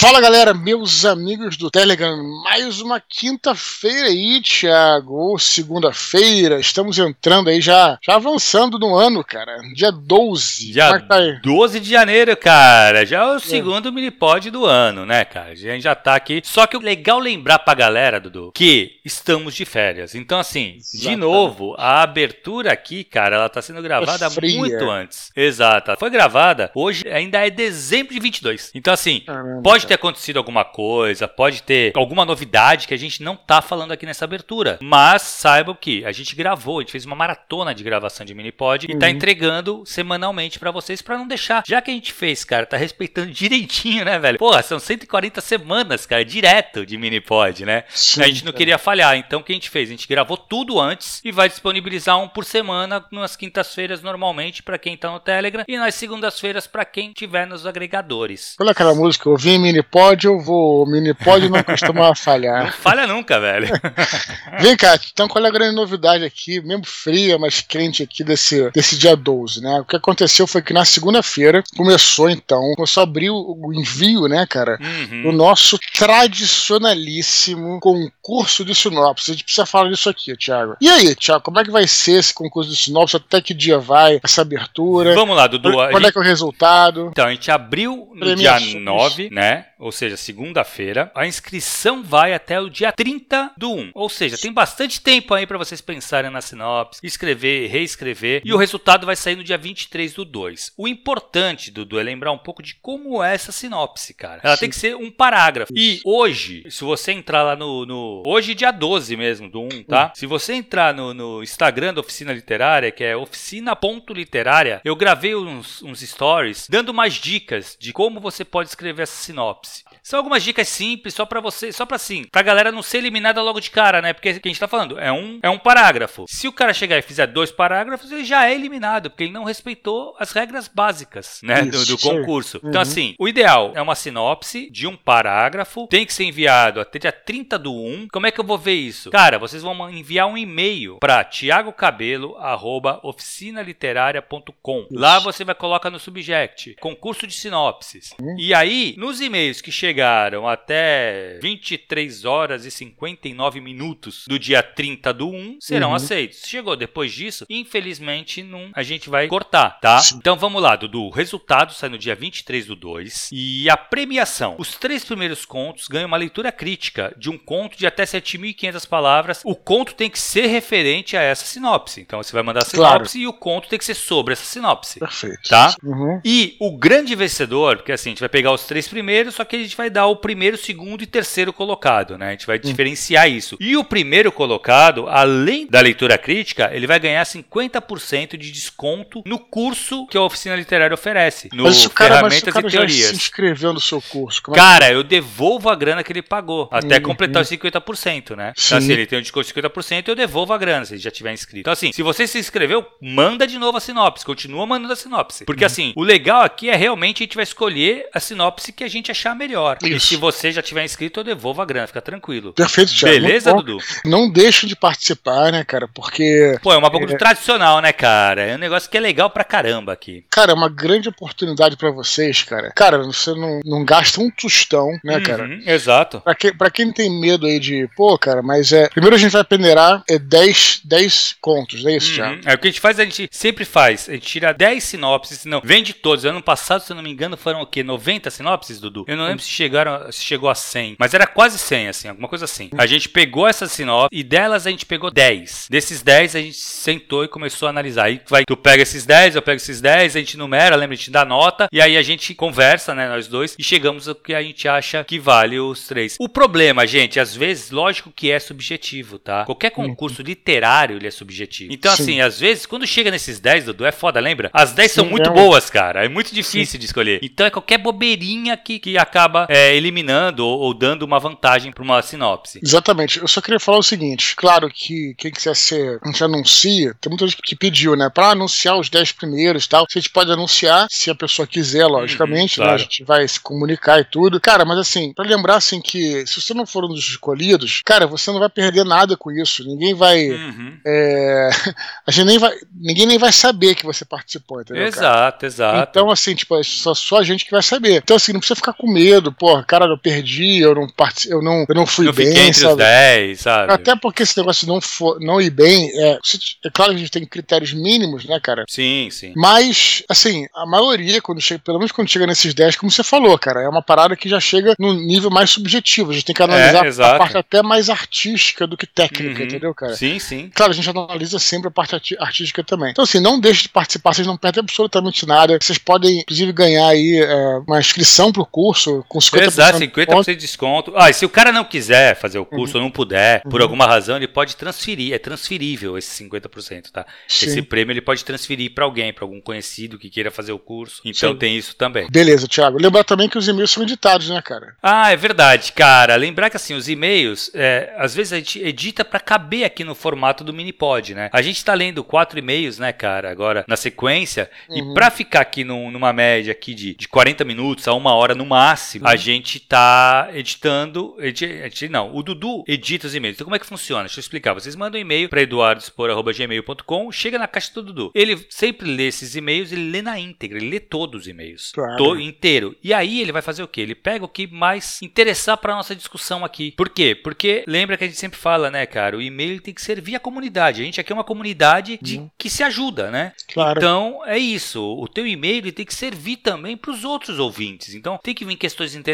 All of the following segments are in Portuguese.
Fala galera, meus amigos do Telegram, mais uma quinta-feira aí, Thiago, ou segunda-feira, estamos entrando aí já, já avançando no ano, cara, dia 12. Dia é tá 12 de janeiro, cara, já é o é. segundo minipod do ano, né, cara, a gente já tá aqui, só que legal lembrar pra galera, Dudu, que estamos de férias, então assim, Exatamente. de novo, a abertura aqui, cara, ela tá sendo gravada é muito antes, exato, foi gravada, hoje ainda é dezembro de 22, então assim, Caramba. pode ter acontecido alguma coisa, pode ter alguma novidade que a gente não tá falando aqui nessa abertura. Mas saibam que a gente gravou, a gente fez uma maratona de gravação de Minipod uhum. e tá uhum. entregando semanalmente para vocês para não deixar. Já que a gente fez, cara, tá respeitando direitinho, né, velho? Porra, são 140 semanas, cara, direto de Minipod, né? Sim, a gente não queria falhar. Então o que a gente fez? A gente gravou tudo antes e vai disponibilizar um por semana nas quintas-feiras normalmente para quem tá no Telegram e nas segundas-feiras para quem tiver nos agregadores. Olha aquela música, eu vi em minipod eu vou. O minipod não costuma falhar. Não falha nunca, velho. Vem cá, então qual é a grande novidade aqui, mesmo fria, mas quente aqui desse, desse dia 12, né? O que aconteceu foi que na segunda-feira começou então, começou a abrir o, o envio, né, cara, uhum. do nosso tradicionalíssimo concurso de sinopse. A gente precisa falar disso aqui, Thiago. E aí, Thiago, como é que vai ser esse concurso de sinopse? Até que dia vai essa abertura? Vamos lá, Dudu. Qual, qual é que é o resultado? Então, a gente abriu no dia 9, né? Ou seja, segunda-feira. A inscrição vai até o dia 30 do 1. Ou seja, tem bastante tempo aí para vocês pensarem na sinopse, escrever, reescrever. E o resultado vai sair no dia 23 do 2. O importante, Dudu, é lembrar um pouco de como é essa sinopse, cara. Ela tem que ser um parágrafo. E hoje, se você entrar lá no. no hoje, dia 12 mesmo, do 1, tá? Hum. Se você entrar no, no Instagram da Oficina Literária, que é oficina.literária, eu gravei uns, uns stories dando mais dicas de como você pode escrever essa sinopse. São algumas dicas simples, só para você, só para assim, pra galera não ser eliminada logo de cara, né? Porque o que a gente tá falando é um, é um parágrafo. Se o cara chegar e fizer dois parágrafos, ele já é eliminado, porque ele não respeitou as regras básicas, né? Isso, do, do concurso. Então, uhum. Então, assim, o ideal é uma sinopse de um parágrafo, tem que ser enviado até dia 30 do 1. Como é que eu vou ver isso? Cara, vocês vão enviar um e-mail para tiagocabelo.oficinaliteraria.com. Lá você vai colocar no subject concurso de sinopses. Uhum. E aí, nos e-mails que chegam chegaram até 23 horas e 59 minutos do dia 30 do 1 serão uhum. aceitos. Chegou depois disso, infelizmente não, a gente vai cortar, tá? Então vamos lá, Dudu. O resultado sai no dia 23 do 2 e a premiação. Os três primeiros contos ganham uma leitura crítica de um conto de até 7.500 palavras. O conto tem que ser referente a essa sinopse. Então você vai mandar a sinopse claro. e o conto tem que ser sobre essa sinopse. Perfeito. Tá? Uhum. E o grande vencedor, porque assim, a gente vai pegar os três primeiros, só que a gente vai vai dar o primeiro, segundo e terceiro colocado, né? A gente vai diferenciar isso. E o primeiro colocado, além da leitura crítica, ele vai ganhar 50% de desconto no curso que a oficina literária oferece. No mas cara, ferramentas mas e teorias. Já se inscreveu no seu curso. É cara, eu devolvo a grana que ele pagou até uhum. completar os 50%, né? Sim. Então, assim, ele tem um desconto de 50%, eu devolvo a grana se ele já tiver inscrito. Então, assim, se você se inscreveu, manda de novo a sinopse, continua mandando a sinopse. Porque, uhum. assim, o legal aqui é realmente a gente vai escolher a sinopse que a gente achar melhor. Isso. E se você já tiver inscrito, eu devolvo a grana, fica tranquilo. Perfeito, Thiago. Beleza, Dudu? Não deixe de participar, né, cara? Porque. Pô, é uma bagulho é... tradicional, né, cara? É um negócio que é legal pra caramba aqui. Cara, é uma grande oportunidade para vocês, cara. Cara, você não, não gasta um tostão, né, uhum, cara? Exato. Pra, que, pra quem tem medo aí de, pô, cara, mas é. Primeiro a gente vai peneirar é 10, 10 contos, é isso, uhum. Thiago? É o que a gente faz, a gente sempre faz. A gente tira 10 sinopses, não, vende todos. Ano passado, se eu não me engano, foram o quê? 90 sinopses, Dudu? Eu não lembro se chegaram chegou a 100, mas era quase 100, assim, alguma coisa assim. A gente pegou essas sinopses e delas a gente pegou 10. Desses 10 a gente sentou e começou a analisar. Aí vai, tu pega esses 10, eu pego esses 10, a gente numera, lembra, a gente dá nota e aí a gente conversa, né, nós dois, e chegamos ao que a gente acha que vale os três. O problema, gente, às vezes, lógico que é subjetivo, tá? Qualquer concurso literário ele é subjetivo. Então, Sim. assim, às vezes, quando chega nesses 10, Dudu, é foda, lembra? As 10 Sim, são muito é boas, cara. É muito difícil Sim. de escolher. Então é qualquer bobeirinha que, que acaba é, eliminando ou, ou, dando uma vantagem para uma sinopse. Exatamente. Eu só queria falar o seguinte: claro que quem quiser ser, a gente anuncia, tem muita gente que pediu, né, para anunciar os 10 primeiros e tal. A gente pode anunciar, se a pessoa quiser, uhum, logicamente, uhum, claro. né, a gente vai se comunicar e tudo. Cara, mas assim, para lembrar assim que se você não for um dos escolhidos, cara, você não vai perder nada com isso. Ninguém vai. Uhum. É, a gente nem vai. Ninguém nem vai saber que você participou, entendeu? Exato, cara? exato. Então, assim, tipo, é só, só a gente que vai saber. Então, assim, não precisa ficar com medo pô, cara, eu perdi, eu não partic... eu não, eu não fui eu bem. Fiquei entre sabe? os 10, sabe? Até porque esse negócio não, for, não ir bem, é, é claro que a gente tem critérios mínimos, né, cara? Sim, sim. Mas, assim, a maioria, quando chega, pelo menos quando chega nesses 10, como você falou, cara, é uma parada que já chega num nível mais subjetivo. A gente tem que analisar É, a parte até mais artística do que técnica, Uhum. entendeu, cara? Sim, sim. Claro, a gente analisa sempre a parte artística também. Então, assim, não deixe de participar, vocês não perdem absolutamente nada. Vocês podem, inclusive, ganhar aí é, uma inscrição pro curso com 50% Exato, de 50% desconto. de desconto. Ah, e se o cara não quiser fazer o curso Uhum. ou não puder, por alguma razão, ele pode transferir. É transferível esse 50%, tá? Sim. Esse prêmio ele pode transferir para alguém, para algum conhecido que queira fazer o curso. Então Sim. tem isso também. Beleza, Thiago. Lembrar também que os e-mails são editados, né, cara? Ah, é verdade, cara. Lembrar que assim, os e-mails, é, às vezes a gente edita para caber aqui no formato do Minipod, né? A gente tá lendo quatro e-mails, né, cara, agora na sequência, Uhum. e para ficar aqui num- numa média aqui de, de 40 minutos a uma hora no máximo, a gente tá editando, edi, edi- não, o Dudu edita os e-mails. Então como é que funciona? Deixa eu explicar. Vocês mandam um e-mail para eduardospor@gmail.com, chega na caixa do Dudu. Ele sempre lê esses e-mails, ele lê na íntegra, ele lê todos os e-mails, Claro. To- inteiro. E aí ele vai fazer o quê? Ele pega o que mais interessar para nossa discussão aqui. Por quê? Porque lembra que a gente sempre fala, né, cara? O e-mail tem que servir a comunidade. A gente aqui é uma comunidade de que se ajuda, né? Claro. Então é isso. O teu e-mail tem que servir também para os outros ouvintes. Então tem que vir questões interessantes.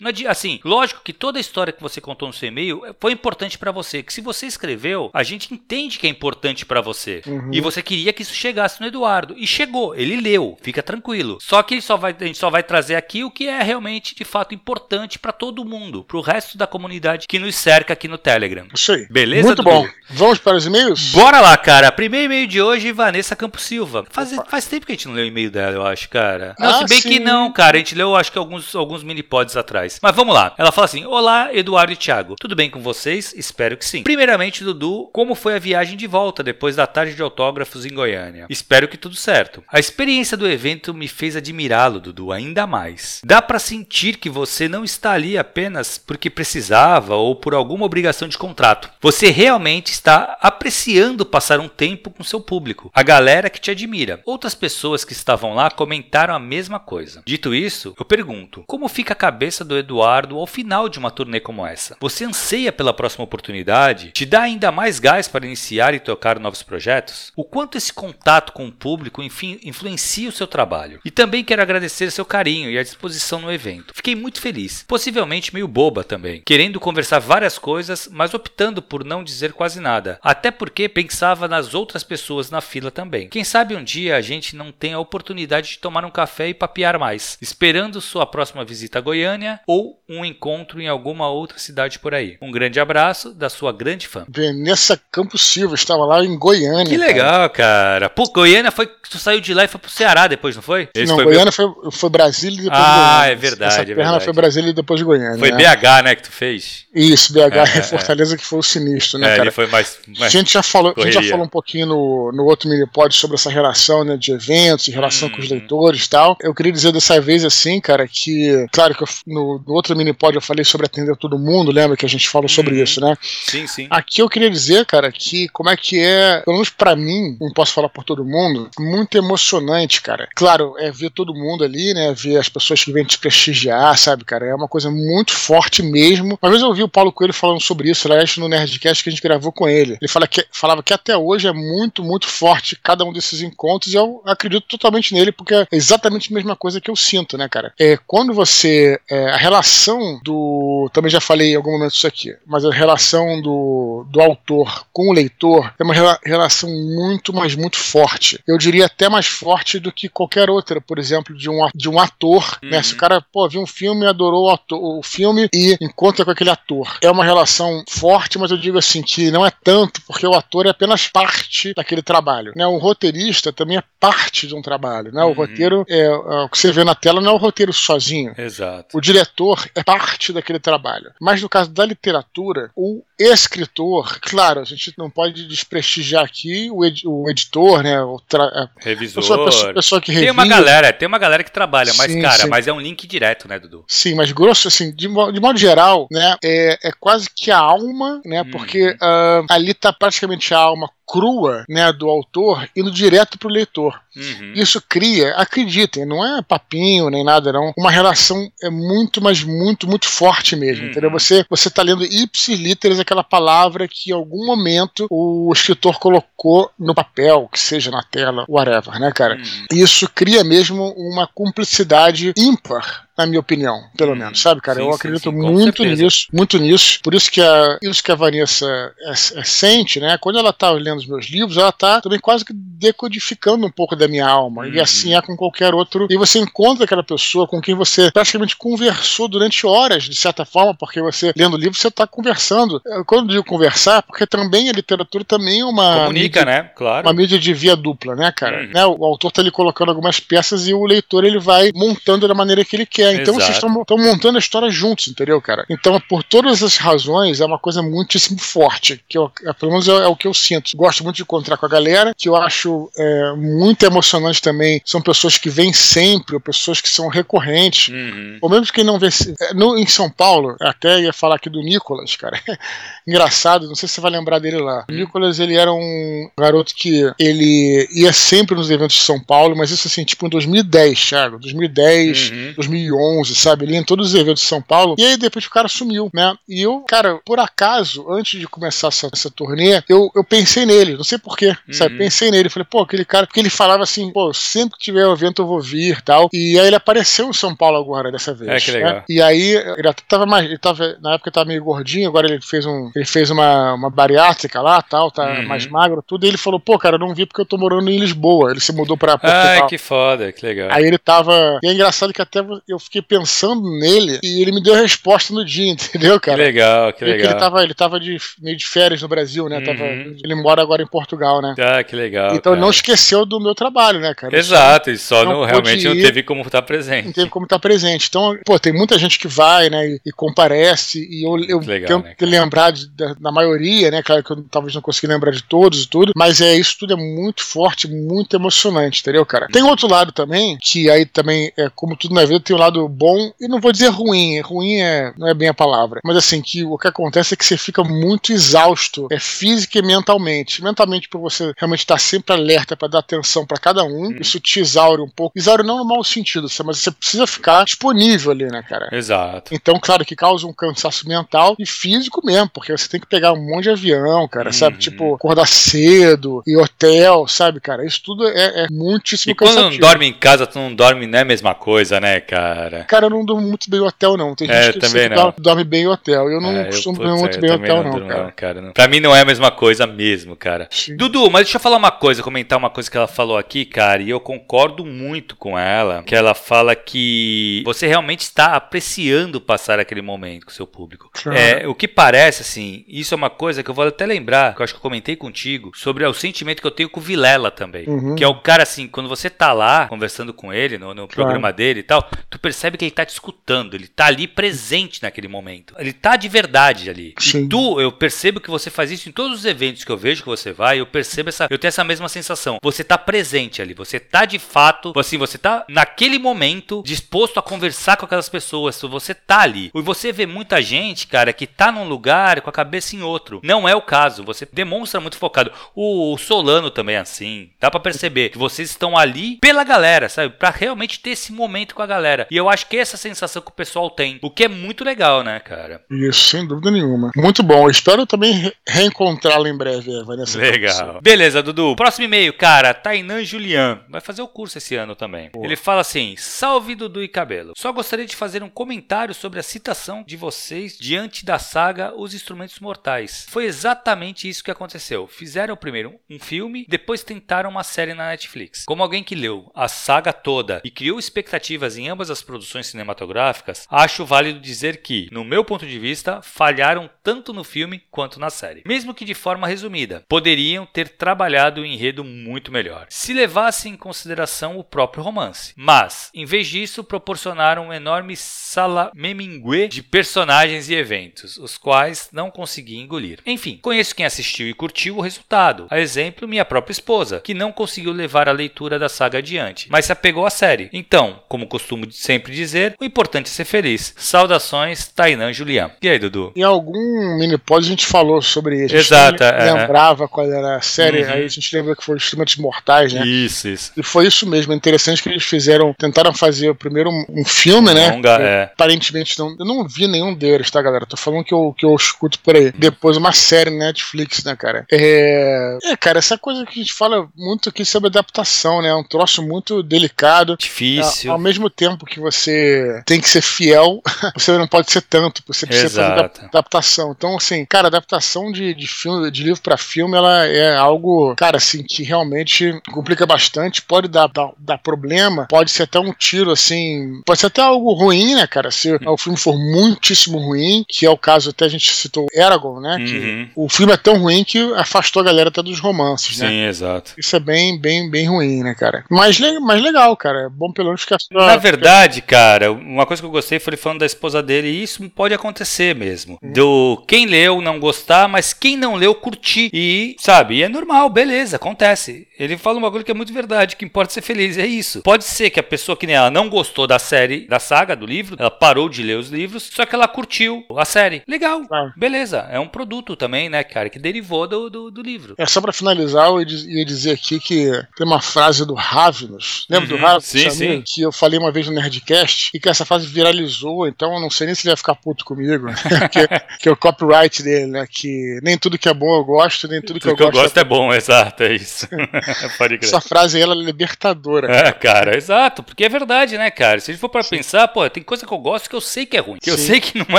Não adi- assim, lógico que toda a história que você contou no seu e-mail foi importante para você. Que se você escreveu, a gente entende que é importante para você. Uhum. E você queria que isso chegasse no Eduardo. E chegou. Ele leu. Fica tranquilo. Só que ele só vai, a gente só vai trazer aqui o que é realmente de fato importante para todo mundo, para o resto da comunidade que nos cerca aqui no Telegram. Isso aí. Beleza, Muito bom. Vamos para os e-mails? Bora lá, cara. Primeiro e-mail de hoje, Vanessa Campos Silva. Faz, faz tempo que a gente não leu o e-mail dela, eu acho, cara. Não, Ah, se bem que sim. não, cara. A gente leu, acho que alguns, alguns mini-pods atrás. Mas vamos lá. Ela fala assim: Olá, Eduardo e Thiago. Tudo bem com vocês? Espero que sim. Primeiramente, Dudu, como foi a viagem de volta depois da tarde de autógrafos em Goiânia? Espero que tudo certo. A experiência do evento me fez admirá-lo, Dudu, ainda mais. Dá pra sentir que você não está ali apenas porque precisava ou por alguma obrigação de contrato. Você realmente está apreciando passar um tempo com seu público, a galera que te admira. Outras pessoas que estavam lá comentaram a mesma coisa. Dito isso, eu pergunto: como fica a cabeça do Eduardo ao final de uma turnê como essa? Você anseia pela próxima oportunidade? Te dá ainda mais gás para iniciar e tocar novos projetos? O quanto esse contato com o público enfim, influencia o seu trabalho? E também quero agradecer seu carinho e a disposição no evento. Fiquei muito feliz, possivelmente meio boba também, querendo conversar várias coisas, mas optando por não dizer quase nada, até porque pensava nas outras pessoas na fila também. Quem sabe um dia a gente não tem a oportunidade de tomar um café e papear mais, esperando sua próxima visita a Goiânia ou um encontro em alguma outra cidade por aí. Um grande abraço da sua grande fã. Vanessa Campos Silva estava lá em Goiânia. Que cara. legal, cara. Pô, Goiânia foi. Tu saiu de lá e foi pro Ceará depois, não foi? Esse não, foi, Goiânia foi, foi Brasília e depois Ah, Goiânia. é verdade, Essa é perna verdade. foi Brasília e depois Goiânia. foi né? BH, né, que tu fez? Isso, BH É, é, é, Fortaleza que foi o sinistro, né, é, cara? ele foi mais. A mais... gente já falou, a gente já falou um pouquinho no, no outro minipod sobre essa relação né, de eventos, em relação com os Uhum. leitores e tal. Eu queria dizer dessa vez assim, cara, que, claro que eu- no, no outro minipod eu falei sobre atender todo mundo, lembra que a gente falou sobre Uhum. isso, né? Sim, sim. Aqui eu queria dizer, cara, que como é que é, pelo menos pra mim, não posso falar por todo mundo, muito emocionante, cara. Claro, é ver todo mundo ali, né? Ver as pessoas que vêm te prestigiar, sabe, cara? É uma coisa muito forte mesmo. Uma vez eu ouvi o Paulo Coelho falando sobre isso, aliás, no Nerdcast que a gente gravou com ele. Ele fala que, falava que até hoje é muito, muito forte cada um desses encontros e eu acredito totalmente nele, porque é exatamente a mesma coisa que eu sinto, né, cara? É quando você. É, a relação do. Também já falei em algum momento isso aqui, mas a relação do, do autor com o leitor é uma rela- relação muito, mas muito forte. Eu diria até mais forte do que qualquer outra, por exemplo, de um, de um ator, né? Uhum. Se o cara, pô, viu um filme, adorou o, ator- o filme e encontra com aquele ator. É uma relação forte, mas eu digo assim, que não é tanto, porque o ator é apenas parte daquele trabalho. Né? O roteirista também é parte de um trabalho. Né? O Uhum. roteiro, é, é, o que você vê na tela não é o roteiro sozinho. Exato. O diretor é parte daquele trabalho. Mas no caso da literatura, o escritor, claro, a gente não pode desprestigiar aqui o, ed- o editor, né? O a Revisor. pessoa, pessoa, pessoa que Tem uma revisa. galera, tem uma galera que trabalha, mas, Sim, cara, sim. mas é um link direto, né, Dudu? Sim, mas grosso, assim, de, mo- de modo geral, né, é, é quase que a alma, né, Hum. porque ah, ali tá praticamente a alma crua né, do autor indo direto para o leitor. Uhum. Isso cria, acreditem, não é papinho nem nada, não. Uma relação é muito, mas muito, muito forte mesmo. Uhum. Entendeu? Você, você tá lendo ipsis literis aquela palavra que em algum momento o escritor colocou no papel, que seja na tela, whatever, né, cara? Uhum. Isso cria mesmo uma cumplicidade ímpar na minha opinião, pelo hum, menos, sabe, cara? Sim, eu acredito sim, sim, muito certeza. nisso, muito nisso. Por isso que a, isso que a Vanessa é, é, sente, né? Quando ela tá lendo os meus livros, ela tá também quase que decodificando um pouco da minha alma. E assim uhum. é com qualquer outro. E você encontra aquela pessoa com quem você praticamente conversou durante horas, de certa forma, porque você, lendo o livro, você tá conversando. Quando eu digo conversar, porque também a literatura também é uma. Comunica, mídia, né? Claro. Uma mídia de via dupla, né, cara? Uhum. Né? O autor tá ali colocando algumas peças e o leitor ele vai montando da maneira que ele quer. Então Exato. vocês estão montando a história juntos, entendeu, cara? Então, por todas as razões, é uma coisa muitíssimo forte, que eu, é, pelo menos é, é, o que eu sinto. Gosto muito de encontrar com a galera, que eu acho é, muito emocionante também. São pessoas que vêm sempre, ou pessoas que são recorrentes. Uhum. Ou mesmo quem não vê. É, no, em São Paulo, até ia falar aqui do Nicolas, cara. Engraçado, não sei se você vai lembrar dele lá. O uhum. Nicolas, ele era um garoto que ele ia sempre nos eventos de São Paulo, mas isso assim, tipo em 2010, Thiago. 2010, uhum. 2011, sabe? Ele ia em todos os eventos de São Paulo. E aí depois o cara sumiu, né? E eu, cara, por acaso, antes de começar essa, essa turnê, eu, eu pensei nele, não sei porquê, uhum. sabe? Pensei nele. Falei, pô, aquele cara, porque ele falava assim, pô, sempre que tiver um evento eu vou vir tal. E aí ele apareceu em São Paulo agora, dessa vez. É, que legal. Né? E aí, ele até tava mais. Ele tava, na época ele tava meio gordinho, agora ele fez um. Ele fez uma, uma bariátrica lá tal, tá uhum. mais magro, tudo. E ele falou, pô, cara, eu não vi porque eu tô morando em Lisboa. Ele se mudou pra Portugal. Ah, que foda, que legal. Aí ele tava. E é engraçado que até eu fiquei pensando nele e ele me deu a resposta no dia, entendeu, cara? Que legal, que legal. ele tava, ele tava de, meio de férias no Brasil, né? Uhum. Tava, ele mora agora em Portugal, né? Ah, que legal. Então cara. ele não esqueceu do meu trabalho, né, cara? Exato, e só não, não realmente não teve como estar presente. Não teve como estar presente. Então, pô, tem muita gente que vai, né, e, e comparece, e eu, eu legal, tento né, lembrar de, da, da, maioria, né? Claro que eu talvez não consiga lembrar de todos e tudo, mas é isso tudo é muito forte, muito emocionante, entendeu, cara? Tem outro lado também, que aí também, é, como tudo na vida, tem um lado bom, e não vou dizer ruim, ruim é, não é bem a palavra, mas assim, que o que acontece é que você fica muito exausto, é física e mentalmente. Mentalmente, por você realmente estar sempre alerta para dar atenção para cada um, hum. isso te exaure um pouco. Exaure não no mau sentido, mas você precisa ficar disponível ali, né, cara? Exato. Então, claro que causa um cansaço mental e físico mesmo, porque você tem que pegar um monte de avião, cara, sabe? Uhum. Tipo, acordar cedo e hotel, sabe, cara? Isso tudo é, é muitíssimo e cansativo. quando não dorme em casa, tu não dorme, não é a mesma coisa, né, cara? Cara, eu não durmo muito bem em hotel, não. Tem é, gente que também não. dorme bem em hotel. Eu não é, costumo dormir muito bem em hotel, não, não cara. cara não. Pra mim não é a mesma coisa mesmo, cara. Sim. Dudu, mas deixa eu falar uma coisa, comentar uma coisa que ela falou aqui, cara, e eu concordo muito com ela, que ela fala que você realmente está apreciando passar aquele momento com o seu público. Claro. É, o que parece, assim, isso é uma coisa que eu vou até lembrar, que eu acho que eu comentei contigo, sobre o sentimento que eu tenho com o Vilela também. Uhum. Que é o cara, assim, quando você tá lá conversando com ele, no, no claro. programa dele e tal, tu percebe que ele tá te escutando, ele tá ali presente naquele momento. Ele tá de verdade ali. Sim. E tu, eu percebo que você faz isso em todos os eventos que eu vejo que você vai, eu percebo essa, eu tenho essa mesma sensação. Você tá presente ali, você tá de fato, assim, você tá naquele momento disposto a conversar com aquelas pessoas, você tá ali. E você vê muita gente, cara, que tá num lugar com a cabeça em outro. Não é o caso, você demonstra muito focado. O, Solano também é assim, dá para perceber que vocês estão ali pela galera, sabe? Para realmente ter esse momento com a galera. E eu acho que é essa sensação que o pessoal tem, o que é muito legal, né, cara? Isso, sem dúvida nenhuma. Muito bom. Eu espero também reencontrá-la em breve, Vanessa. Legal. Beleza, Dudu. Próximo e-mail, cara, Tainan Julian. Vai fazer o curso esse ano também. Ele fala assim: Salve Dudu e Cabelo. Só gostaria de fazer um comentário sobre a citação de vocês diante da saga Os Instrumentos Mortais. Foi exatamente isso que aconteceu. Fizeram primeiro um filme, depois tentaram uma série na Netflix. Como alguém que leu a saga toda e criou expectativas em ambas as produções cinematográficas, acho válido dizer que, no meu ponto de vista, falharam tanto no filme quanto na série. Mesmo que de forma resumida, poderiam ter trabalhado o enredo muito melhor, se levasse em consideração o próprio romance. Mas, em vez disso, proporcionaram um enorme salamemingue de personagens e eventos, os quais não consegui engolir. Enfim, conheço quem assistiu e curtiu o resultado. A exemplo, minha própria esposa, que não conseguiu levar a leitura da saga adiante, mas se apegou à série. Então, como costumo sempre sempre dizer, o importante é ser feliz. Saudações, Tainan Julian. E aí, Dudu? Em algum mini-pod a gente falou sobre isso. Exato. É. Lembrava qual era a série, uhum. aí a gente lembra que foi Instrumentos Mortais, né? Isso, isso. E foi isso mesmo. É interessante que eles fizeram, tentaram fazer primeiro um, um filme, né? Longa, é. Aparentemente não. Eu não vi nenhum deles, tá, galera? Tô falando que eu, que eu escuto por aí. Depois uma série Netflix, né, cara? É. É, cara, essa coisa que a gente fala muito aqui sobre adaptação, né? É um troço muito delicado. Difícil. Ao mesmo tempo que você tem que ser fiel, você não pode ser tanto. Você precisa Exato. fazer adaptação. Então, assim, cara, adaptação de, de filme, de livro para filme, ela é algo, cara, assim, que realmente complica bastante. Pode dar, dar, dar problema, pode ser até um tiro, assim, pode ser até algo ruim, né, cara? Se o filme for muitíssimo ruim, que é o caso, até a gente citou Eragon, né? Uhum. Que o filme é tão ruim que afastou a galera até dos romances, Sim, né? Sim, exato. Isso é bem, bem, bem ruim, né, cara? Mas, mas legal, cara. É bom pelo menos sua... Na verdade, cara, uma coisa que eu gostei foi ele falando da esposa dele, e isso pode acontecer mesmo. Uhum. Do quem leu não gostar, mas quem não leu curtir. E, sabe, e é normal, beleza, acontece. Ele fala um bagulho que é muito verdade, que importa ser feliz, é isso. Pode ser que a pessoa que nem ela não gostou da série, da saga, do livro, ela parou de ler os livros, só que ela curtiu a série. Legal, ah. beleza. É um produto também, né, cara, que derivou do, do, do livro. É só para finalizar, eu ia dizer aqui que tem uma frase do Ravenous, lembra uhum, do Ravenous? Sim, sim. Que eu falei uma vez no Nerdcast e que essa frase viralizou, então eu não sei nem se ele vai ficar puto comigo, que, que é o copyright dele, né, que nem tudo que é bom eu gosto, nem tudo que, tudo eu, que gosto eu gosto é, é bom, exato, é isso. Pode crer. Essa frase ela é libertadora. É, cara, exato, porque é verdade, né, cara? Se a gente for para pensar, pô, tem coisa que eu gosto que eu sei que é ruim, que Sim. eu sei que não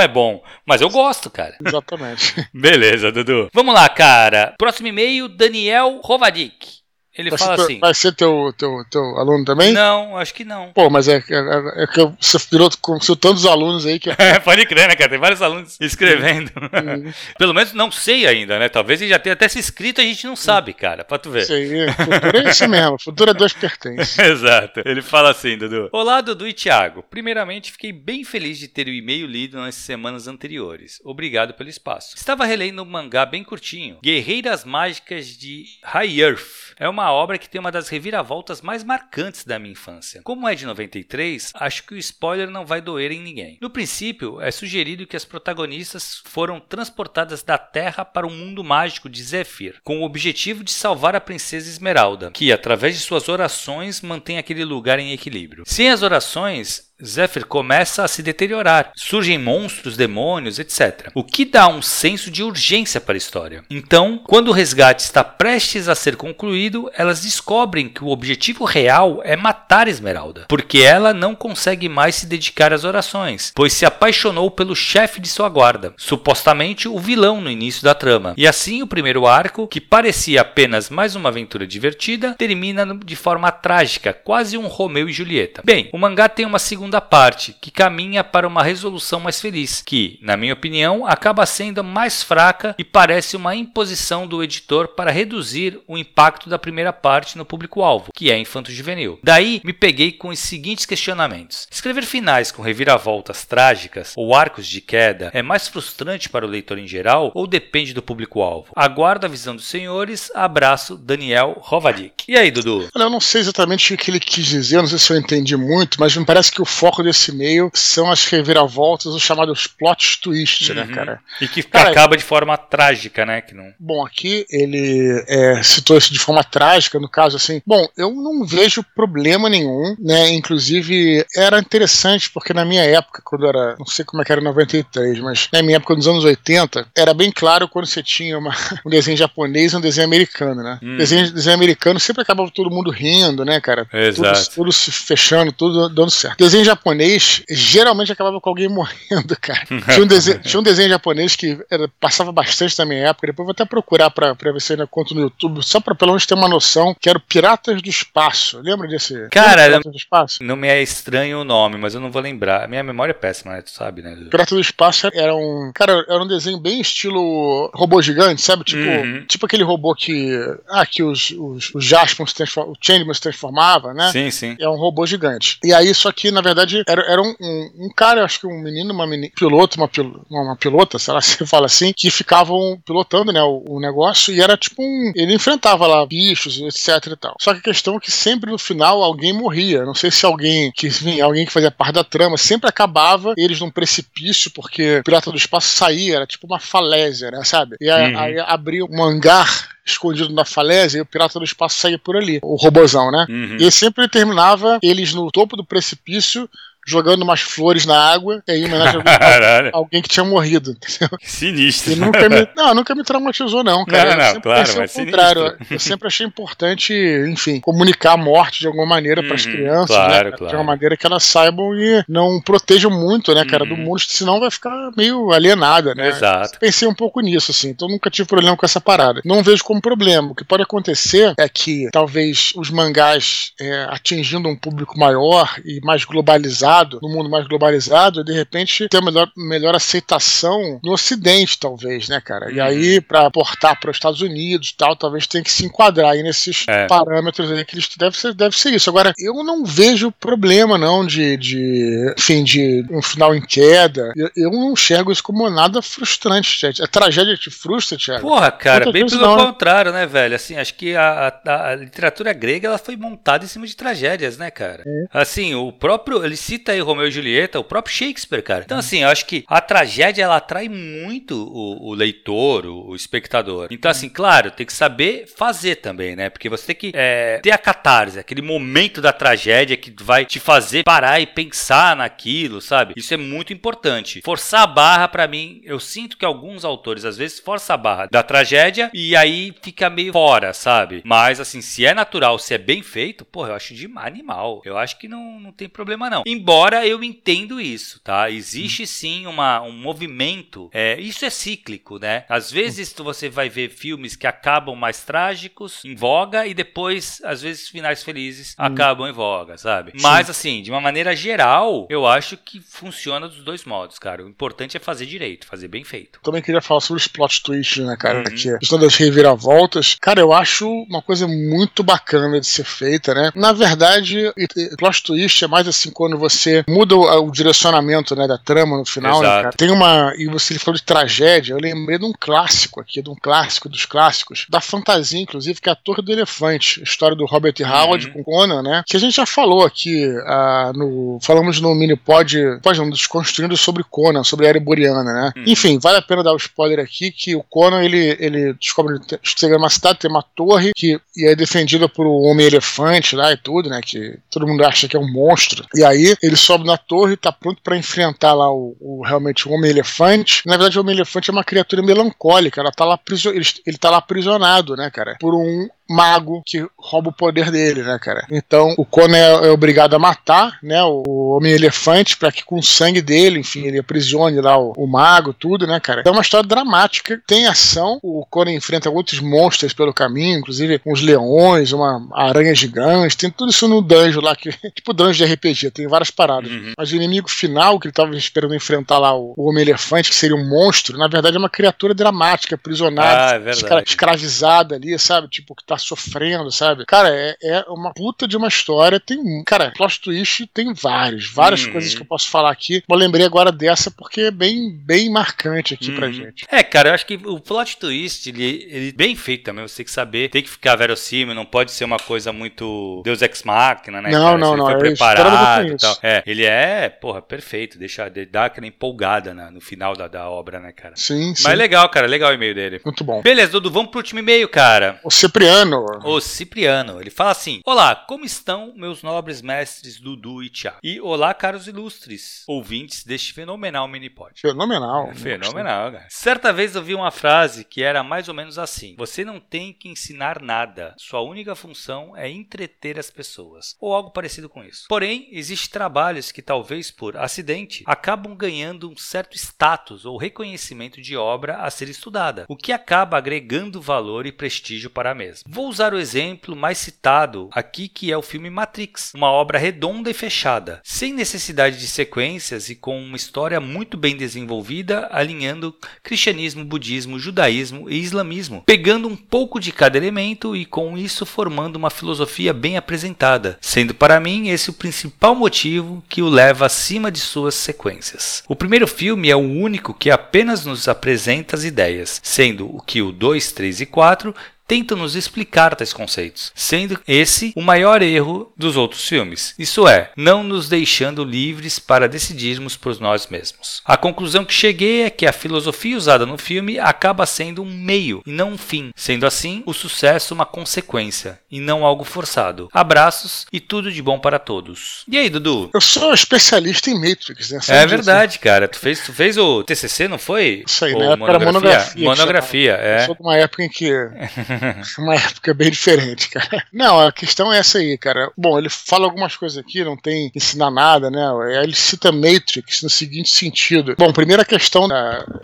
é bom, mas eu gosto, cara. Exatamente. Beleza, Dudu. Vamos lá, cara. Próximo e-mail, Daniel Rovadik. Ele fala assim. Vai ser teu, teu, teu aluno também? Não, acho que não. Pô, mas é, é, é que você virou consultando os alunos aí que. É, pode crer, né, cara? Tem vários alunos escrevendo. Uhum. Pelo menos não sei ainda, né? Talvez ele já tenha até se inscrito, a gente não sabe, cara. Pra tu ver. Isso aí. Futuro é isso mesmo. Futuro é dois pertences. Exato. Ele fala assim, Dudu. Olá, Dudu e Thiago. Primeiramente, fiquei bem feliz de ter o e-mail lido nas semanas anteriores. Obrigado pelo espaço. Estava relendo um mangá bem curtinho. Guerreiras Mágicas de High Earth. É uma obra que tem uma das reviravoltas mais marcantes da minha infância. Como é de 93, acho que o spoiler não vai doer em ninguém. No princípio, é sugerido que as protagonistas foram transportadas da Terra para o mundo mágico de Zephyr, com o objetivo de salvar a princesa Esmeralda, que, através de suas orações, mantém aquele lugar em equilíbrio. Sem as orações, Zephyr começa a se deteriorar, surgem monstros, demônios, etc. O que dá um senso de urgência para a história. Então, quando o resgate está prestes a ser concluído, elas descobrem que o objetivo real é matar Esmeralda, porque ela não consegue mais se dedicar às orações, pois se apaixonou pelo chefe de sua guarda, supostamente o vilão no início da trama. E assim o primeiro arco, que parecia apenas mais uma aventura divertida, termina de forma trágica, quase um Romeu e Julieta. Bem, o mangá tem uma segunda segunda parte, que caminha para uma resolução mais feliz, que, na minha opinião, acaba sendo mais fraca e parece uma imposição do editor para reduzir o impacto da primeira parte no público-alvo, que é infanto-juvenil. Daí me peguei com os seguintes questionamentos: escrever finais com reviravoltas trágicas ou arcos de queda é mais frustrante para o leitor em geral ou depende do público-alvo? Aguardo a visão dos senhores. Abraço, Daniel Rovadik. E aí, Dudu? Eu não sei exatamente o que ele quis dizer, não sei se eu entendi muito, mas me parece que o foco desse e-mail são as reviravoltas, os chamados plot twists, né, uhum. né, cara? E que cara, acaba de forma trágica, né? Que não... Bom, aqui ele é, citou isso de forma trágica, no caso assim. Bom, eu não vejo problema nenhum, né? Inclusive, era interessante, porque na minha época, quando era, não sei como é que era 93, mas na minha época, nos anos 80, era bem claro quando você tinha uma, um desenho japonês e um desenho americano, né? Hum. Desenho, desenho americano sempre acabava todo mundo rindo, né, cara? Exato. Tudo, tudo se fechando, tudo dando certo. Desenho japonês geralmente acabava com alguém morrendo, cara. Tinha um desenho, tinha um desenho japonês que era, passava bastante na minha época, depois vou até procurar pra, pra ver se ainda conto no YouTube, só pra pelo menos ter uma noção, que era o Piratas do Espaço. Lembra desse? Cara, Piratas do Espaço? não me é estranho o nome, mas eu não vou lembrar. Minha memória é péssima, né? Tu sabe, né? Piratas do Espaço era um. Cara, era um desenho bem estilo robô gigante, sabe? Tipo, uhum. tipo aquele robô que. Ah, que os, os, os Jaspion se transformavam, o Changeman se transformava, né? Sim, sim. É um robô gigante. E aí, só que, na verdade, verdade, era, era um, um, um cara, acho que um menino, uma menina, piloto, uma, pil, uma pilota, sei lá se fala assim, que ficavam pilotando, né, o, o, negócio, e era tipo um. Ele enfrentava lá bichos, etc e tal. Só que a questão é que sempre no final alguém morria. Não sei se alguém que vinha, alguém que fazia parte da trama, sempre acabava eles num precipício, porque o Pirata do Espaço saía, era tipo uma falésia, né, sabe? E aí, uhum. aí abria um hangar escondido na falésia e o pirata do espaço saía por ali, o robozão, né? Uhum. E sempre terminava eles no topo do precipício jogando umas flores na água e aí homenagem a alguém que tinha morrido. Entendeu? Sinistro. E nunca me, não, nunca me traumatizou, não, cara. Não, não, eu claro, o contrário. Sinistro. Eu sempre achei importante, enfim, comunicar a morte de alguma maneira para as uhum, crianças, claro, né? Claro. De uma maneira que elas saibam e não protejam muito, né, cara, uhum. do mundo, senão vai ficar meio alienada, né? Exato. Pensei um pouco nisso, assim, então nunca tive problema com essa parada. Não vejo como problema. O que pode acontecer é que talvez os mangás é, atingindo um público maior e mais globalizado no mundo mais globalizado, de repente ter uma melhor, melhor aceitação no Ocidente, talvez, né, cara? E aí, uhum. para portar para os Estados Unidos tal, talvez tenha que se enquadrar aí nesses é. parâmetros aí que eles deve ser, deve ser isso. Agora, eu não vejo problema, não, de, de enfim, de um final em queda. Eu, eu não enxergo isso como nada frustrante, Tiago. A tragédia te frustra, Tiago? Porra, cara, bem pelo não, né? contrário, né, velho? Assim, acho que a, a, a, literatura grega ela foi montada em cima de tragédias, né, cara? É. Assim, o próprio. Ele cita cita aí Romeu e Julieta, o próprio Shakespeare, cara. Então, assim, eu acho que a tragédia ela atrai muito o, o leitor, o, o, espectador. Então, assim, claro, tem que saber fazer também, né? Porque você tem que é, ter a catarse, aquele momento da tragédia que vai te fazer parar e pensar naquilo, sabe? Isso é muito importante. Forçar a barra, para mim, eu sinto que alguns autores às vezes forçam a barra da tragédia e aí fica meio fora, sabe? Mas, assim, se é natural, se é bem feito, porra, eu acho de animal. Eu acho que não, não tem problema, não. Embora Embora eu entendo isso, tá? Existe hum. sim uma, um movimento. É, isso é cíclico, né? Às vezes você vai ver filmes que acabam mais trágicos, em voga, e depois, às vezes, finais felizes hum. acabam em voga, sabe? Mas, assim, de uma maneira geral, eu acho que funciona dos dois modos, cara. O importante é fazer direito, fazer bem feito. Também queria falar sobre os plot twists, né, cara? Uhum. Que é questão das reviravoltas. Cara, eu acho uma coisa muito bacana de ser feita, né? Na verdade, plot twist é mais assim quando você você muda o, o direcionamento né, da trama no final, né? Tem uma. E você falou de tragédia, eu lembrei de um clássico aqui, de um clássico dos clássicos, da fantasia, inclusive, que é a Torre do Elefante, história do Robert Howard uhum. com Conan, né? Que a gente já falou aqui uh, no. Falamos no Minipod, pode não, desconstruindo sobre Conan, sobre a Era Boreana, né? Uhum. Enfim, vale a pena dar o um spoiler aqui que o Conan ele, ele descobre que uma cidade, tem uma torre que e é defendida por um homem-elefante lá e tudo, né? Que todo mundo acha que é um monstro. E aí ele ele sobe na torre tá pronto para enfrentar lá o, o, realmente o Homem-Elefante. Na verdade, o Homem-Elefante é uma criatura melancólica, ela tá lá ele, ele tá lá aprisionado, né, cara? Por um mago que rouba o poder dele, né, cara? Então o Conan é, é obrigado a matar, né, o Homem-Elefante para que com o sangue dele, enfim, ele aprisione lá o, o, mago, tudo, né, cara? É uma história dramática, tem ação, o Conan enfrenta outros monstros pelo caminho, inclusive uns leões, uma aranha gigante, tem tudo isso no dungeon lá, que tipo dungeon de RPG, tem várias paradas. Uhum. Mas o inimigo final que ele tava esperando enfrentar lá, o, o Homem-Elefante, que seria um monstro, na verdade é uma criatura dramática, aprisionada, ah, é escra escravizada ali, sabe? Tipo, que tá tá sofrendo, sabe? Cara, é, é uma puta de uma história. Tem, cara, plot twist tem vários, várias hum. coisas que eu posso falar aqui. Eu lembrei agora dessa porque é bem, bem marcante aqui hum. pra uhum. gente. É, cara, eu acho que o plot twist, ele, ele bem feito também, você tem que saber, tem que ficar verossímil, não pode ser uma coisa muito Deus Ex Machina, né? Não, cara? não, não. Foi é preparado e tal. É, ele é, porra, perfeito, deixa, dá aquela empolgada né, no final da, da obra, né, cara? Sim, sim. Mas legal, cara, legal o e-mail dele. Muito bom. Beleza, Dudu, vamos pro último e-mail, cara. O Cipriano o Cipriano. Ele fala assim: Olá, como estão meus nobres mestres Dudu e Tiago? E olá, caros ilustres ouvintes deste fenomenal minipod. Fenomenal. É, fenomenal, cara. Certa vez ouvi uma frase que era mais ou menos assim: Você não tem que ensinar nada. Sua única função é entreter as pessoas. Ou algo parecido com isso. Porém, existem trabalhos que talvez por acidente acabam ganhando um certo status ou reconhecimento de obra a ser estudada, o que acaba agregando valor e prestígio para a mesma. Vou usar o exemplo mais citado aqui, que é o filme Matrix, uma obra redonda e fechada, sem necessidade de sequências e com uma história muito bem desenvolvida, alinhando cristianismo, budismo, judaísmo e islamismo, pegando um pouco de cada elemento e com isso formando uma filosofia bem apresentada, sendo para mim esse o principal motivo que o leva acima de suas sequências. O primeiro filme é o único que apenas nos apresenta as ideias, sendo o que o 2, 3 e 4 tentam nos explicar tais conceitos, sendo esse o maior erro dos outros filmes. Isso é, não nos deixando livres para decidirmos por nós mesmos. A conclusão que cheguei é que a filosofia usada no filme acaba sendo um meio e não um fim, sendo assim o sucesso uma consequência e não algo forçado. Abraços e tudo de bom para todos. E aí, Dudu? Eu sou especialista em Matrix, né? é verdade, cara. Tu fez, tu fez o TCC, não foi? Isso aí, né? Monografia. monografia. Monografia, é. Eu sou de uma época em que uma época bem diferente, cara. Não, a questão é essa aí, cara. Bom, ele fala algumas coisas aqui, não tem ensinar nada, né? Ele cita Matrix no seguinte sentido. Bom, primeira questão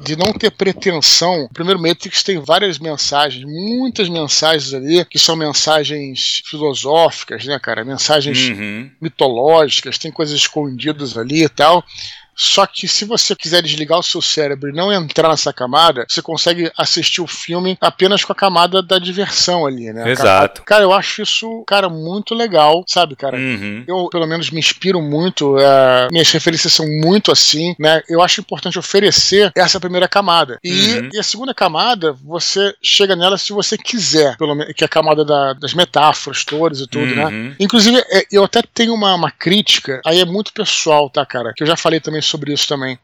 de não ter pretensão. Primeiro Matrix tem várias mensagens, muitas mensagens ali, que são mensagens filosóficas, né, cara? Mensagens uhum. mitológicas, tem coisas escondidas ali e tal. Só que se você quiser desligar o seu cérebro e não entrar nessa camada, você consegue assistir o filme apenas com a camada da diversão ali, né? Exato. Cara, cara eu acho isso, cara, muito legal, sabe, cara? Uhum. Eu, pelo menos, me inspiro muito, uh, minhas referências são muito assim, né? Eu acho importante oferecer essa primeira camada. E, uhum. e a segunda camada, você chega nela se você quiser, pelo menos, que é a camada da, das metáforas todas e tudo, né? uhum. né? Inclusive, é, eu até tenho uma, uma crítica, aí é muito pessoal, tá, cara? Que eu já falei também sobre isso também,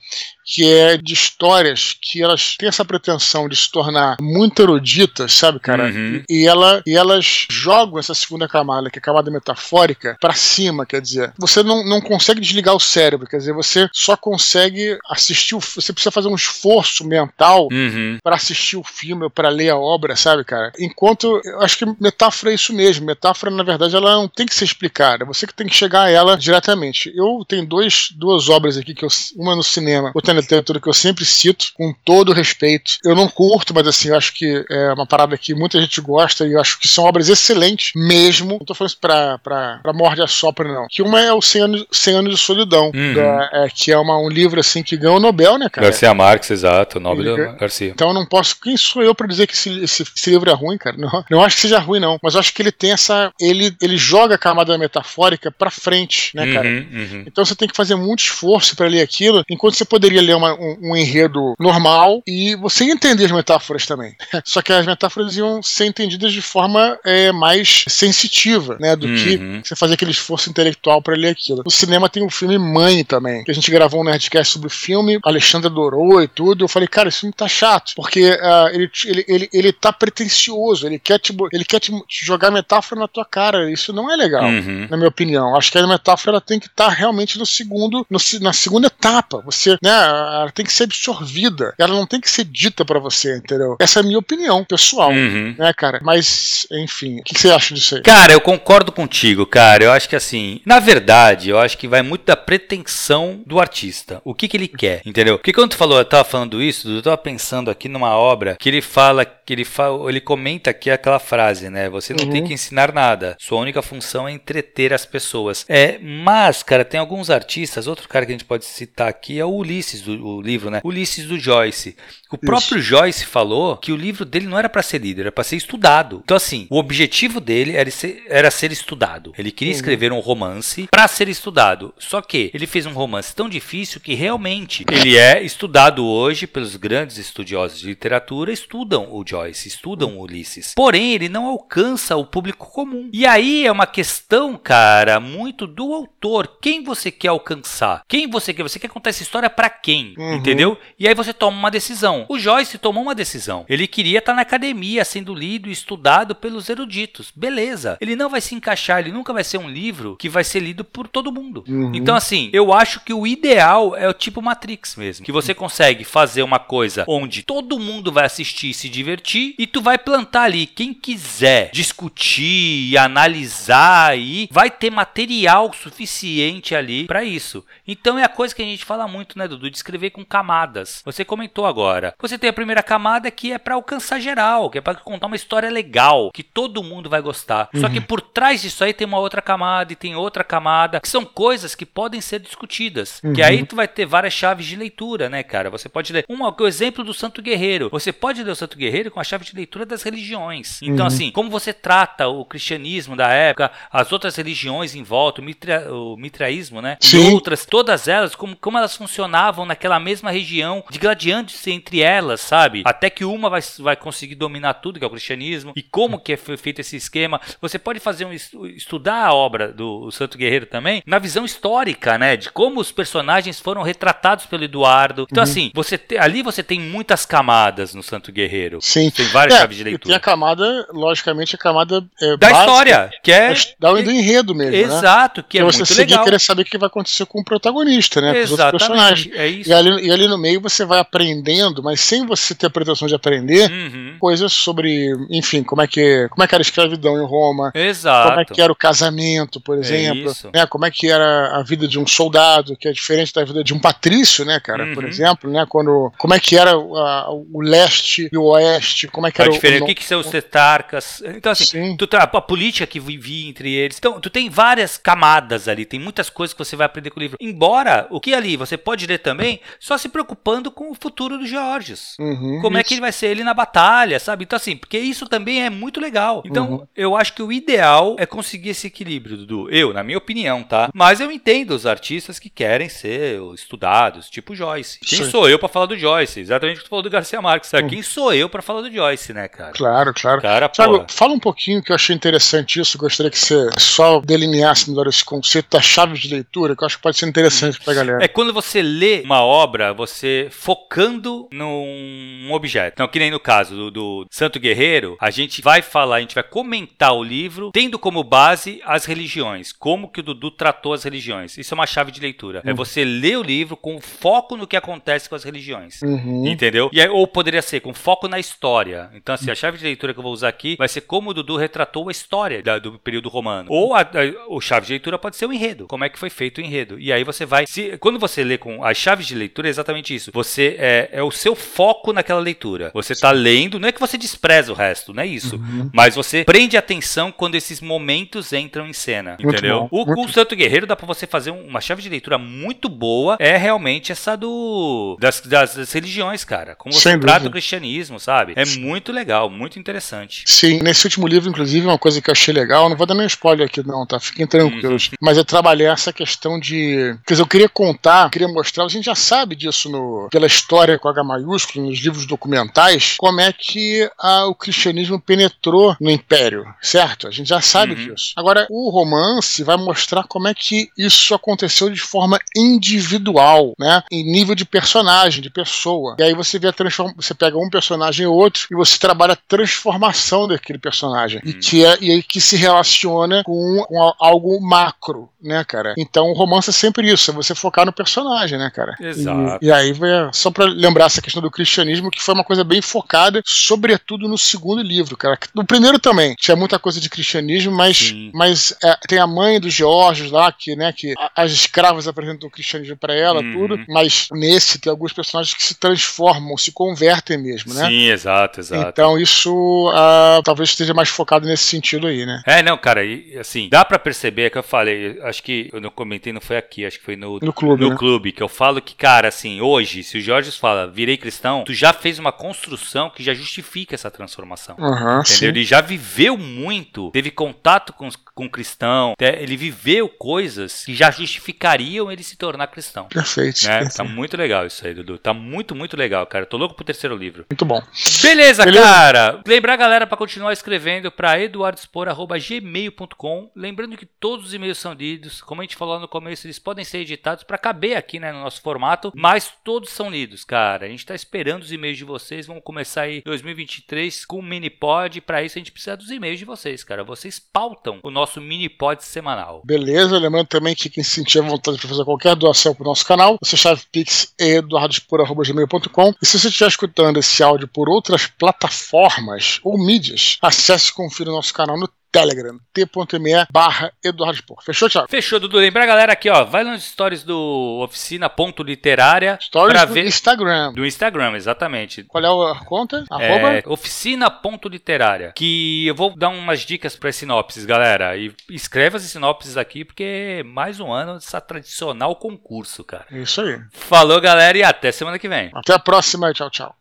que é de histórias que elas têm essa pretensão de se tornar muito eruditas, sabe, cara? Uhum. E, ela, e elas jogam essa segunda camada, que é a camada metafórica, para cima, quer dizer, você não, não consegue desligar o cérebro, quer dizer, você só consegue assistir o você precisa fazer um esforço mental uhum. para assistir o filme ou para ler a obra, sabe, cara? Enquanto eu acho que metáfora é isso mesmo, metáfora na verdade ela não tem que ser explicada, você que tem que chegar a ela diretamente. Eu tenho dois, duas obras aqui que eu uma no cinema, outra na literatura que eu sempre cito, com todo respeito. Eu não curto, mas assim, eu acho que é uma parada que muita gente gosta e eu acho que são obras excelentes mesmo. Não tô falando isso pra, pra, pra morde a sopra, não. Que uma é o 100 Anos, 100 anos de Solidão, uhum. da, é, que é uma, um livro assim que ganhou o Nobel, né, cara? Garcia Marques, exato, Nobel Garcia. Então eu não posso. Quem sou eu pra dizer que esse, esse, esse, livro é ruim, cara? Não, não acho que seja ruim, não. Mas eu acho que ele tem essa. Ele, ele joga a camada metafórica pra frente, né, cara? Uhum, uhum. Então você tem que fazer muito esforço para ler aquilo enquanto você poderia ler uma, um, um, enredo normal e você entender as metáforas também. Só que as metáforas iam ser entendidas de forma é, mais sensitiva, né, do uhum. que você fazer aquele esforço intelectual para ler aquilo. No cinema tem o um filme Mãe também, que a gente gravou um Nerdcast sobre o filme, Alexandre adorou e tudo. Eu falei, cara, esse filme tá chato, porque uh, ele, ele, ele, ele tá pretencioso, ele quer, te, ele quer te jogar metáfora na tua cara. Isso não é legal, uhum. na minha opinião. Acho que a metáfora ela tem que estar tá realmente no segundo, no, na segunda etapa você, né, ela tem que ser absorvida. Ela não tem que ser dita para você, entendeu? Essa é a minha opinião pessoal, uhum. né, cara? Mas, enfim, o que você acha disso aí? Cara, eu concordo contigo, cara. Eu acho que assim, na verdade, eu acho que vai muito da pretensão do artista. O que que ele quer, entendeu? Porque quando tu falou, eu tava falando isso, eu tava pensando aqui numa obra que ele fala, que ele fala, ele comenta aqui aquela frase, né? Você não uhum. tem que ensinar nada. Sua única função é entreter as pessoas. É, mas, cara, tem alguns artistas, outro cara que a gente pode citar aqui aqui é o Ulisses, do, o livro, né? Ulisses do Joyce. O Isso. próprio Joyce falou que o livro dele não era para ser lido, era para ser estudado. Então, assim, o objetivo dele era ser, era ser estudado. Ele queria uhum. escrever um romance para ser estudado. Só que ele fez um romance tão difícil que realmente ele é estudado hoje pelos grandes estudiosos de literatura, estudam o Joyce, estudam o Ulisses. Porém, ele não alcança o público comum. E aí é uma questão, cara, muito do autor. Quem você quer alcançar? Quem você quer? Você quer contar essa história para quem? Uhum. Entendeu? E aí você toma uma decisão. O Joyce tomou uma decisão. Ele queria estar na academia sendo lido e estudado pelos eruditos. Beleza. Ele não vai se encaixar, ele nunca vai ser um livro que vai ser lido por todo mundo. Uhum. Então, assim, eu acho que o ideal é o tipo Matrix mesmo. Que você consegue fazer uma coisa onde todo mundo vai assistir e se divertir e tu vai plantar ali. Quem quiser discutir e analisar aí, vai ter material suficiente ali para isso. Então é a coisa que a gente fala muito, né, Dudu? De escrever com camadas. Você comentou agora. Você tem a primeira camada que é para alcançar geral, que é para contar uma história legal, que todo mundo vai gostar. Uhum. Só que por trás disso aí tem uma outra camada e tem outra camada, que são coisas que podem ser discutidas. Uhum. Que aí tu vai ter várias chaves de leitura, né, cara? Você pode ler um o exemplo do Santo Guerreiro. Você pode ler o Santo Guerreiro com a chave de leitura das religiões. Então, uhum. assim, como você trata o cristianismo da época, as outras religiões em volta, o, mitra, o mitraísmo, né? Sim. E outras, todas elas, como, como elas funcionavam naquela mesma região, de gladiando-se entre elas, sabe? Até que uma vai, vai conseguir dominar tudo, que é o cristianismo, e como que é feito esse esquema. Você pode fazer um estudar a obra do Santo Guerreiro também na visão histórica, né? De como os personagens foram retratados pelo Eduardo. Então, uhum. assim, você te, ali você tem muitas camadas no Santo Guerreiro. Sim. Tem várias é, chaves de leitura. Tem a camada, logicamente, a camada é, da básica, história, que é da do enredo mesmo, né? Exato, né? que é você muito seguir legal. querer saber o que vai acontecer com o protagonista, né? Exatamente, com os outros personagens. É isso. E ali, e ali no meio você vai aprendendo, mas sem você ter a pretensão de aprender, uhum. coisas sobre, enfim, como é que como é que era a escravidão em Roma, Exato. como é que era o casamento, por é exemplo, é né? Como é que era a vida de um soldado, que é diferente da vida de um patrício, né, cara? Uhum. Por exemplo, né? Quando como é que era a, o leste e o oeste, como é que era a diferença, o, o que, que são os tetarcas. Então assim, tu, a, a política que vivia entre eles. Então, tu tem várias camadas ali, tem muitas coisas que você vai aprender com o livro. Embora o que ali você pode ler também, só se preocupando com o futuro do Georges. Uhum, como isso. é que ele vai ser ele na batalha, sabe? Então assim, porque isso também é muito legal. Então, uhum. eu acho que o ideal é conseguir esse equilíbrio, Dudu. Eu, na minha opinião, tá? Mas eu entendo os artistas que querem ser estudados, tipo Joyce. Quem Sim. sou eu para falar do Joyce? Exatamente o que tu falou do Garcia Marques. Uhum. Quem sou eu para falar do Joyce, né, cara? Claro, claro. Cara, Thiago, fala um pouquinho que eu achei interessante isso. Gostaria que você só delineasse melhor esse conceito da chave de leitura, que eu acho que pode ser interessante pra galera. É quando você lê uma obra, você focando num objeto. Então, que nem no caso do, do Santo Guerreiro, a gente vai falar, a gente vai comentar o livro, tendo como base as religiões. Como que o Dudu tratou as religiões. Isso é uma chave de leitura. É uhum. É você ler o livro com foco no que acontece com as religiões. Uhum. Entendeu? E aí, ou poderia ser com foco na história. Então, assim, a chave de leitura que eu vou usar aqui vai ser como o Dudu retratou a história da, do período romano. Ou a, a, o chave de leitura pode ser o enredo. Como é que foi feito o enredo. E aí você vai. Se, quando você lê com as chaves de leitura, é exatamente isso. Você é, é o seu foco naquela leitura. Você está lendo, não é que você despreza o resto, não é isso. Uhum. Mas você prende atenção quando esses momentos entram em cena. Muito entendeu? Bom, o, o Santo Guerreiro dá para você fazer uma chave de leitura muito boa. É realmente essa do. das, das, das religiões, cara. Como você Sem trata dúvida. o cristianismo, sabe? É muito legal, muito interessante. Sim, nesse último livro, inclusive, uma coisa que eu achei legal, não vou dar nenhum spoiler aqui, não, tá? Fiquem tranquilos. Uhum. Mas eu trabalhei essa questão de. Quer dizer, eu queria contar, queria mostrar, a gente já sabe disso no, pela história com H maiúsculo, nos livros documentais, como é que a, o cristianismo penetrou no Império, certo? A gente já sabe uhum. disso. Agora, o romance vai mostrar como é que isso aconteceu de forma individual, né? Em nível de personagem, de pessoa. E aí você vê a transform... você pega um personagem e outro e você trabalha a transformação daquele personagem. Uhum. E que é e aí que se relaciona com, com algo macro, né, cara? Então o romance é sempre isso, é você focar no personagem, né, cara? Exato. E, e aí, só para lembrar essa questão do cristianismo, que foi uma coisa bem focada, sobretudo no segundo livro, cara. No primeiro também tinha muita coisa de cristianismo, mas, mas é, tem a mãe dos Georges lá, que, né, que as escravas apresentam o cristianismo para ela, uhum. tudo, mas nesse tem alguns personagens que se transformam, se convertem mesmo, né? Sim, exato, exato. Então isso uh, talvez esteja mais focado nesse sentido aí, né? É, não, cara, e, assim, dá para perceber é que eu falei, acho que eu não comentei, não foi aqui, acho que foi no, no clube, no né? clube, que eu falo que, cara, assim, hoje, se o Jorge fala, virei cristão, tu já fez uma construção que já justifica essa transformação. Uhum, entendeu? Sim. Ele já viveu muito, teve contato com, com cristão, ele viveu coisas que já justificariam ele se tornar cristão. Perfeito. Né? perfeito. Tá muito legal isso aí, Dudu. Tá muito, muito legal, cara. Tô louco pro terceiro livro. Muito bom. Beleza, Beleza. cara. Lembrar a galera para continuar escrevendo para eduardespor.gmail.com. Lembrando que todos os e-mails são lidos. Como a gente falou no começo, eles podem ser editados para caber aqui né, no nosso formato, mas todos são lidos, cara. A gente tá esperando os e-mails de vocês. Vamos começar aí 2023 com o mini pod. Para isso a gente precisa dos e-mails de vocês, cara. Vocês pautam o nosso mini pod semanal. Beleza, lembrando também que quem sentir vontade de fazer qualquer doação pro nosso canal, você chave pix eduardespor.gmail.com. E se você estiver escutando esse áudio por outras plataformas ou mídias, acesse e confira o nosso canal no Telegram, t.me barra Eduardo Spor. Fechou, Thiago? Fechou, Dudu. Lembra, galera, aqui, ó, vai nos stories do Oficina Ponto Literária. Stories pra do ver... Instagram. Do Instagram, exatamente. Qual é a conta? É, Oficina Ponto Literária. Que eu vou dar umas dicas para sinopses, galera. E escreva as sinopses aqui, porque é mais um ano dessa tradicional concurso, cara. Isso aí. Falou, galera, e até semana que vem. Até a próxima. Tchau, tchau.